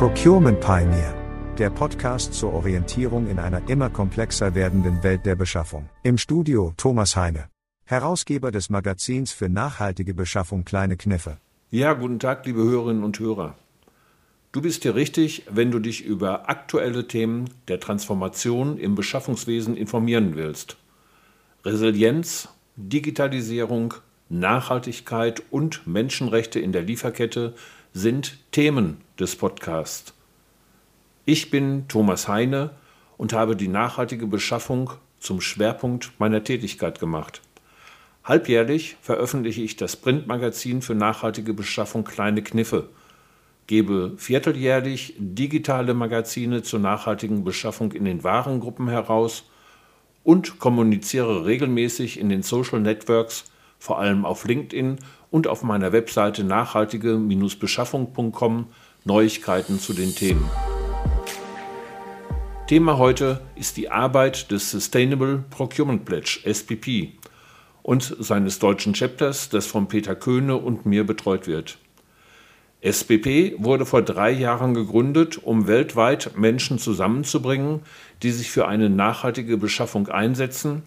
Procurement Pioneer. Der Podcast zur Orientierung in einer immer komplexer werdenden Welt der Beschaffung. Im Studio Thomas Heine. Herausgeber des Magazins für nachhaltige Beschaffung Kleine Kniffe. Ja, guten Tag, liebe Hörerinnen und Hörer. Du bist hier richtig, wenn du dich über aktuelle Themen der Transformation im Beschaffungswesen informieren willst. Resilienz, Digitalisierung, Nachhaltigkeit und Menschenrechte in der Lieferkette sind Themen des Podcasts. Ich bin Thomas Heine und habe die nachhaltige Beschaffung zum Schwerpunkt meiner Tätigkeit gemacht. Halbjährlich veröffentliche ich das Printmagazin für nachhaltige Beschaffung Kleine Kniffe, gebe vierteljährlich digitale Magazine zur nachhaltigen Beschaffung in den Warengruppen heraus und kommuniziere regelmäßig in den Social Networks vor allem auf LinkedIn und auf meiner Webseite nachhaltige-beschaffung.com Neuigkeiten zu den Themen. Thema heute ist die Arbeit des Sustainable Procurement Pledge SPP und seines deutschen Chapters, das von Peter Köhne und mir betreut wird. SBP wurde vor drei Jahren gegründet, um weltweit Menschen zusammenzubringen, die sich für eine nachhaltige Beschaffung einsetzen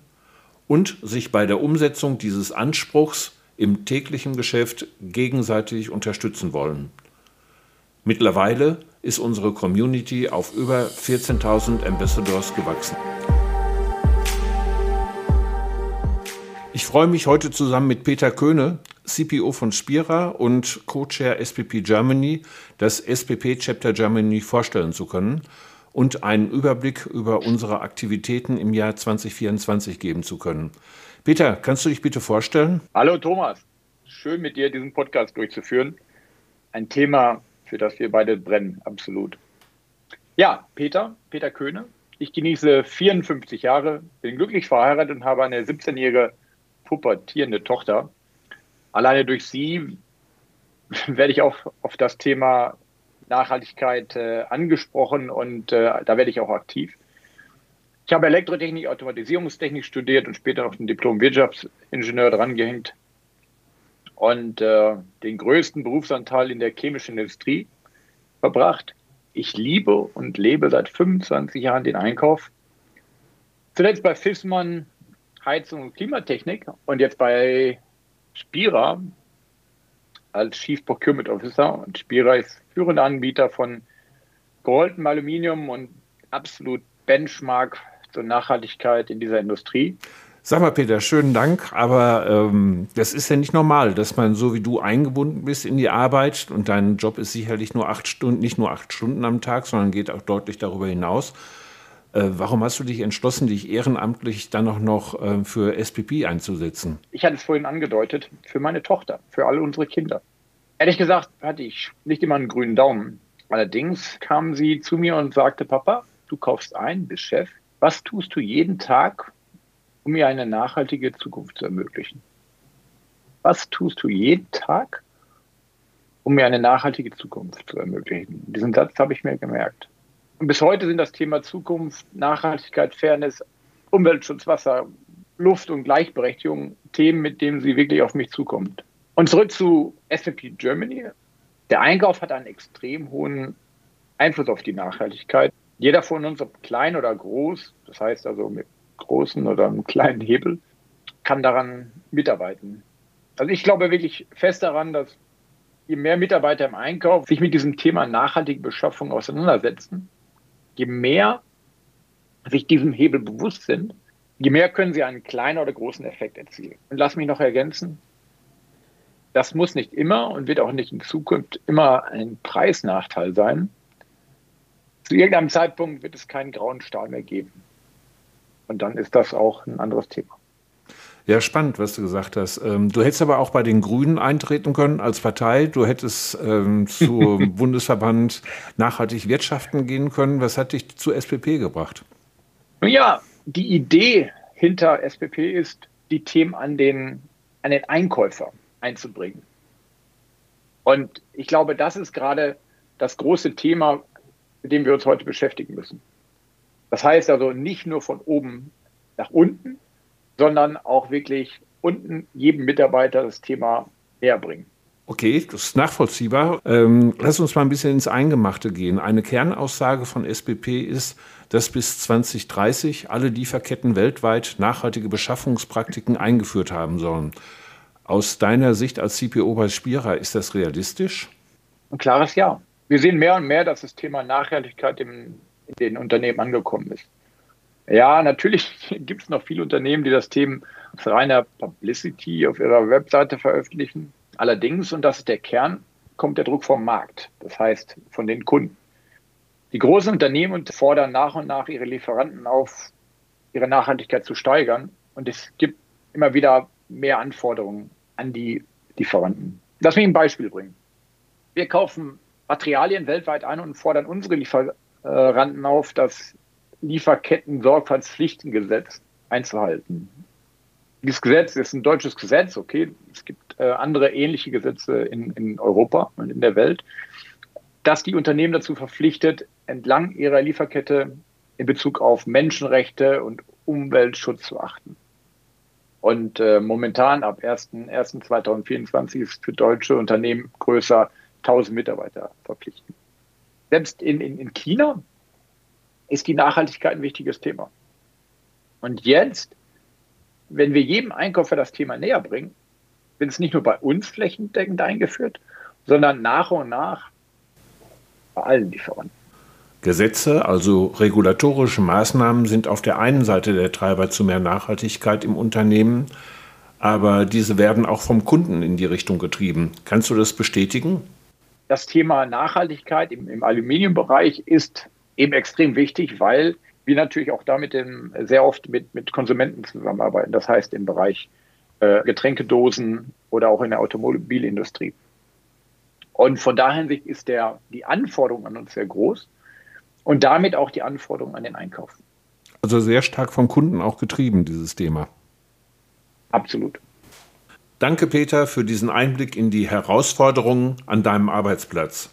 und sich bei der Umsetzung dieses Anspruchs im täglichen Geschäft gegenseitig unterstützen wollen. Mittlerweile ist unsere Community auf über 14.000 Ambassadors gewachsen. Ich freue mich heute zusammen mit Peter Köhne, CPO von Spira und Co-Chair SPP Germany, das SPP Chapter Germany vorstellen zu können und einen Überblick über unsere Aktivitäten im Jahr 2024 geben zu können. Peter, kannst du dich bitte vorstellen? Hallo Thomas, schön mit dir diesen Podcast durchzuführen. Ein Thema, für das wir beide brennen, absolut. Ja, Peter, Peter Köhne. Ich genieße 54 Jahre, bin glücklich verheiratet und habe eine 17-jährige pubertierende Tochter. Alleine durch sie werde ich auch auf das Thema Nachhaltigkeit äh, angesprochen und äh, da werde ich auch aktiv. Ich habe Elektrotechnik, Automatisierungstechnik studiert und später noch ein Diplom Wirtschaftsingenieur drangehängt und äh, den größten Berufsanteil in der chemischen Industrie verbracht. Ich liebe und lebe seit 25 Jahren den Einkauf. Zuletzt bei Fissmann Heizung und Klimatechnik und jetzt bei Spira als Chief Procurement Officer. Und Spira führender Anbieter von gerolltem Aluminium und absolut Benchmark zur Nachhaltigkeit in dieser Industrie. Sag mal, Peter, schönen Dank, aber ähm, das ist ja nicht normal, dass man so wie du eingebunden bist in die Arbeit und dein Job ist sicherlich nur acht Stunden, nicht nur acht Stunden am Tag, sondern geht auch deutlich darüber hinaus. Äh, warum hast du dich entschlossen, dich ehrenamtlich dann auch noch äh, für SPP einzusetzen? Ich hatte es vorhin angedeutet, für meine Tochter, für alle unsere Kinder. Ehrlich gesagt hatte ich nicht immer einen grünen Daumen. Allerdings kam sie zu mir und sagte, Papa, du kaufst ein, bist Chef. Was tust du jeden Tag, um mir eine nachhaltige Zukunft zu ermöglichen? Was tust du jeden Tag, um mir eine nachhaltige Zukunft zu ermöglichen? Diesen Satz habe ich mir gemerkt. Und bis heute sind das Thema Zukunft, Nachhaltigkeit, Fairness, Umweltschutz, Wasser, Luft und Gleichberechtigung Themen, mit denen sie wirklich auf mich zukommt. Und zurück zu SAP Germany. Der Einkauf hat einen extrem hohen Einfluss auf die Nachhaltigkeit. Jeder von uns, ob klein oder groß, das heißt also mit großen oder einem kleinen Hebel, kann daran mitarbeiten. Also ich glaube wirklich fest daran, dass je mehr Mitarbeiter im Einkauf sich mit diesem Thema nachhaltige Beschaffung auseinandersetzen, je mehr sich diesem Hebel bewusst sind, je mehr können sie einen kleinen oder großen Effekt erzielen. Und lass mich noch ergänzen, das muss nicht immer und wird auch nicht in Zukunft immer ein Preisnachteil sein. Zu irgendeinem Zeitpunkt wird es keinen grauen Stahl mehr geben. Und dann ist das auch ein anderes Thema. Ja, spannend, was du gesagt hast. Ähm, du hättest aber auch bei den Grünen eintreten können als Partei. Du hättest ähm, zum Bundesverband Nachhaltig Wirtschaften gehen können. Was hat dich zu SPP gebracht? Ja, die Idee hinter SPP ist, die Themen an den, an den Einkäufer einzubringen. Und ich glaube, das ist gerade das große Thema, mit dem wir uns heute beschäftigen müssen. Das heißt also nicht nur von oben nach unten, sondern auch wirklich unten jedem Mitarbeiter das Thema näher bringen. Okay, das ist nachvollziehbar. Ähm, lass uns mal ein bisschen ins Eingemachte gehen. Eine Kernaussage von SBP ist, dass bis 2030 alle Lieferketten weltweit nachhaltige Beschaffungspraktiken eingeführt haben sollen. Aus deiner Sicht als CPO bei Spira, ist das realistisch? Ein klares Ja. Wir sehen mehr und mehr, dass das Thema Nachhaltigkeit in den Unternehmen angekommen ist. Ja, natürlich gibt es noch viele Unternehmen, die das Thema aus reiner Publicity auf ihrer Webseite veröffentlichen. Allerdings, und das ist der Kern, kommt der Druck vom Markt, das heißt von den Kunden. Die großen Unternehmen fordern nach und nach ihre Lieferanten auf, ihre Nachhaltigkeit zu steigern. Und es gibt immer wieder mehr Anforderungen an die Lieferanten. Lass mich ein Beispiel bringen. Wir kaufen Materialien weltweit ein und fordern unsere Lieferanten auf, das Lieferketten-Sorgfaltspflichtengesetz einzuhalten. Dieses Gesetz ist ein deutsches Gesetz, okay. Es gibt äh, andere ähnliche Gesetze in, in Europa und in der Welt, dass die Unternehmen dazu verpflichtet, entlang ihrer Lieferkette in Bezug auf Menschenrechte und Umweltschutz zu achten. Und äh, momentan ab 1.1.2024 ist für deutsche Unternehmen größer 1000 Mitarbeiter verpflichtend. Selbst in, in, in China ist die Nachhaltigkeit ein wichtiges Thema. Und jetzt wenn wir jedem Einkäufer das Thema näher bringen, wird es nicht nur bei uns flächendeckend eingeführt, sondern nach und nach bei allen Lieferanten. Gesetze, also regulatorische Maßnahmen, sind auf der einen Seite der Treiber zu mehr Nachhaltigkeit im Unternehmen, aber diese werden auch vom Kunden in die Richtung getrieben. Kannst du das bestätigen? Das Thema Nachhaltigkeit im, im Aluminiumbereich ist eben extrem wichtig, weil wir natürlich auch damit in, sehr oft mit, mit Konsumenten zusammenarbeiten. Das heißt im Bereich äh, Getränkedosen oder auch in der Automobilindustrie. Und von daher ist der, die Anforderung an uns sehr groß und damit auch die Anforderung an den Einkauf. Also sehr stark vom Kunden auch getrieben, dieses Thema. Absolut. Danke, Peter, für diesen Einblick in die Herausforderungen an deinem Arbeitsplatz.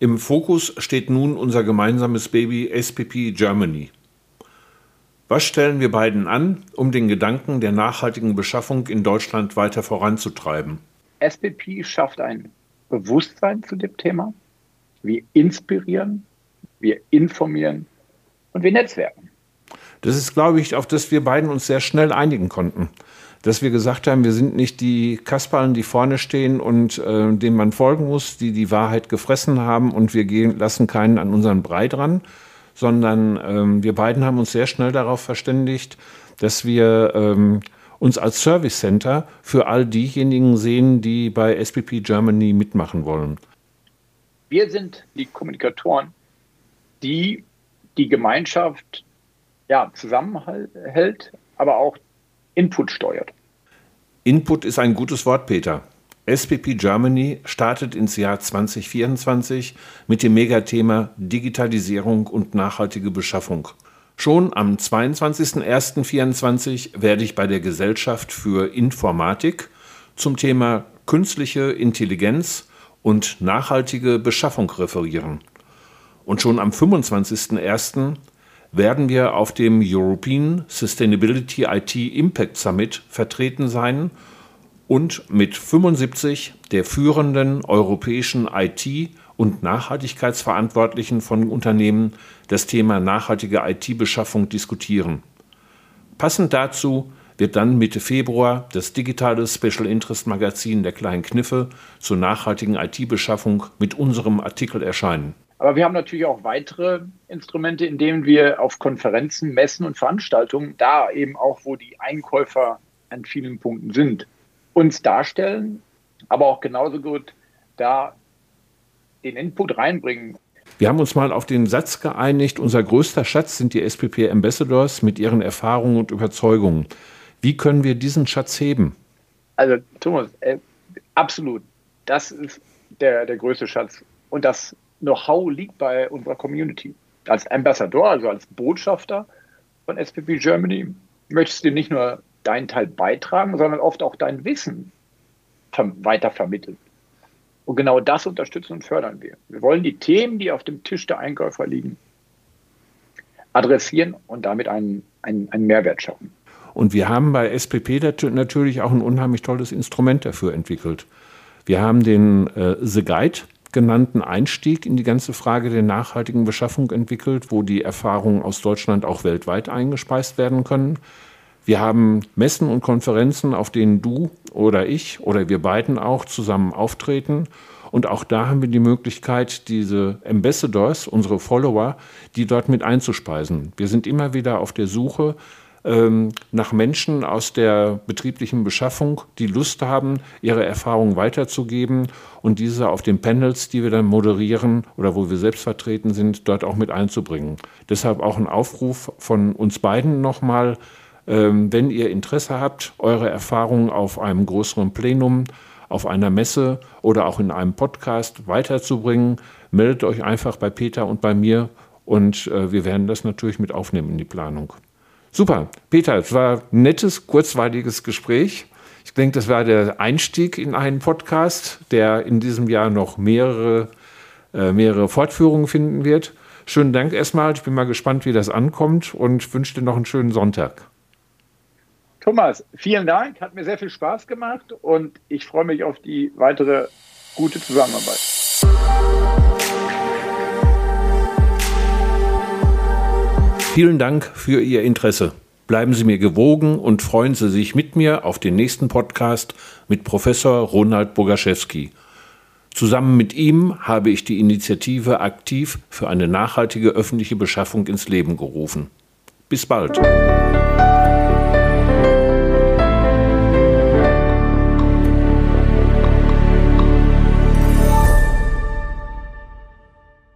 Im Fokus steht nun unser gemeinsames Baby SPP Germany. Was stellen wir beiden an, um den Gedanken der nachhaltigen Beschaffung in Deutschland weiter voranzutreiben? SPP schafft ein Bewusstsein zu dem Thema. Wir inspirieren, wir informieren und wir netzwerken. Das ist, glaube ich, auf das wir beiden uns sehr schnell einigen konnten dass wir gesagt haben, wir sind nicht die Kasperlen, die vorne stehen und äh, denen man folgen muss, die die Wahrheit gefressen haben und wir gehen, lassen keinen an unseren Brei dran, sondern ähm, wir beiden haben uns sehr schnell darauf verständigt, dass wir ähm, uns als Service Center für all diejenigen sehen, die bei SPP Germany mitmachen wollen. Wir sind die Kommunikatoren, die die Gemeinschaft ja, zusammenhält, aber auch Input steuert. Input ist ein gutes Wort, Peter. SPP Germany startet ins Jahr 2024 mit dem Megathema Digitalisierung und nachhaltige Beschaffung. Schon am 22.01.24 werde ich bei der Gesellschaft für Informatik zum Thema künstliche Intelligenz und nachhaltige Beschaffung referieren. Und schon am 25.01 werden wir auf dem European Sustainability IT Impact Summit vertreten sein und mit 75 der führenden europäischen IT- und Nachhaltigkeitsverantwortlichen von Unternehmen das Thema nachhaltige IT-Beschaffung diskutieren. Passend dazu wird dann Mitte Februar das digitale Special Interest Magazin der kleinen Kniffe zur nachhaltigen IT-Beschaffung mit unserem Artikel erscheinen. Aber wir haben natürlich auch weitere Instrumente, in denen wir auf Konferenzen, Messen und Veranstaltungen, da eben auch, wo die Einkäufer an vielen Punkten sind, uns darstellen, aber auch genauso gut da den Input reinbringen. Wir haben uns mal auf den Satz geeinigt, unser größter Schatz sind die SPP Ambassadors mit ihren Erfahrungen und Überzeugungen. Wie können wir diesen Schatz heben? Also Thomas, äh, absolut. Das ist der, der größte Schatz. Und das Know-how liegt bei unserer Community. Als Ambassador, also als Botschafter von SPP Germany, möchtest du nicht nur deinen Teil beitragen, sondern oft auch dein Wissen weiter vermitteln. Und genau das unterstützen und fördern wir. Wir wollen die Themen, die auf dem Tisch der Einkäufer liegen, adressieren und damit einen, einen, einen Mehrwert schaffen. Und wir haben bei SPP natürlich auch ein unheimlich tolles Instrument dafür entwickelt. Wir haben den äh, The Guide genannten Einstieg in die ganze Frage der nachhaltigen Beschaffung entwickelt, wo die Erfahrungen aus Deutschland auch weltweit eingespeist werden können. Wir haben Messen und Konferenzen, auf denen du oder ich oder wir beiden auch zusammen auftreten. Und auch da haben wir die Möglichkeit, diese Ambassadors, unsere Follower, die dort mit einzuspeisen. Wir sind immer wieder auf der Suche nach Menschen aus der betrieblichen Beschaffung, die Lust haben, ihre Erfahrungen weiterzugeben und diese auf den Panels, die wir dann moderieren oder wo wir selbst vertreten sind, dort auch mit einzubringen. Deshalb auch ein Aufruf von uns beiden nochmal, ähm, wenn ihr Interesse habt, eure Erfahrungen auf einem größeren Plenum, auf einer Messe oder auch in einem Podcast weiterzubringen, meldet euch einfach bei Peter und bei mir und äh, wir werden das natürlich mit aufnehmen in die Planung. Super, Peter, es war ein nettes, kurzweiliges Gespräch. Ich denke, das war der Einstieg in einen Podcast, der in diesem Jahr noch mehrere, äh, mehrere Fortführungen finden wird. Schönen Dank erstmal. Ich bin mal gespannt, wie das ankommt und wünsche dir noch einen schönen Sonntag. Thomas, vielen Dank. Hat mir sehr viel Spaß gemacht und ich freue mich auf die weitere gute Zusammenarbeit. Vielen Dank für Ihr Interesse. Bleiben Sie mir gewogen und freuen Sie sich mit mir auf den nächsten Podcast mit Professor Ronald Bogaschewski. Zusammen mit ihm habe ich die Initiative aktiv für eine nachhaltige öffentliche Beschaffung ins Leben gerufen. Bis bald.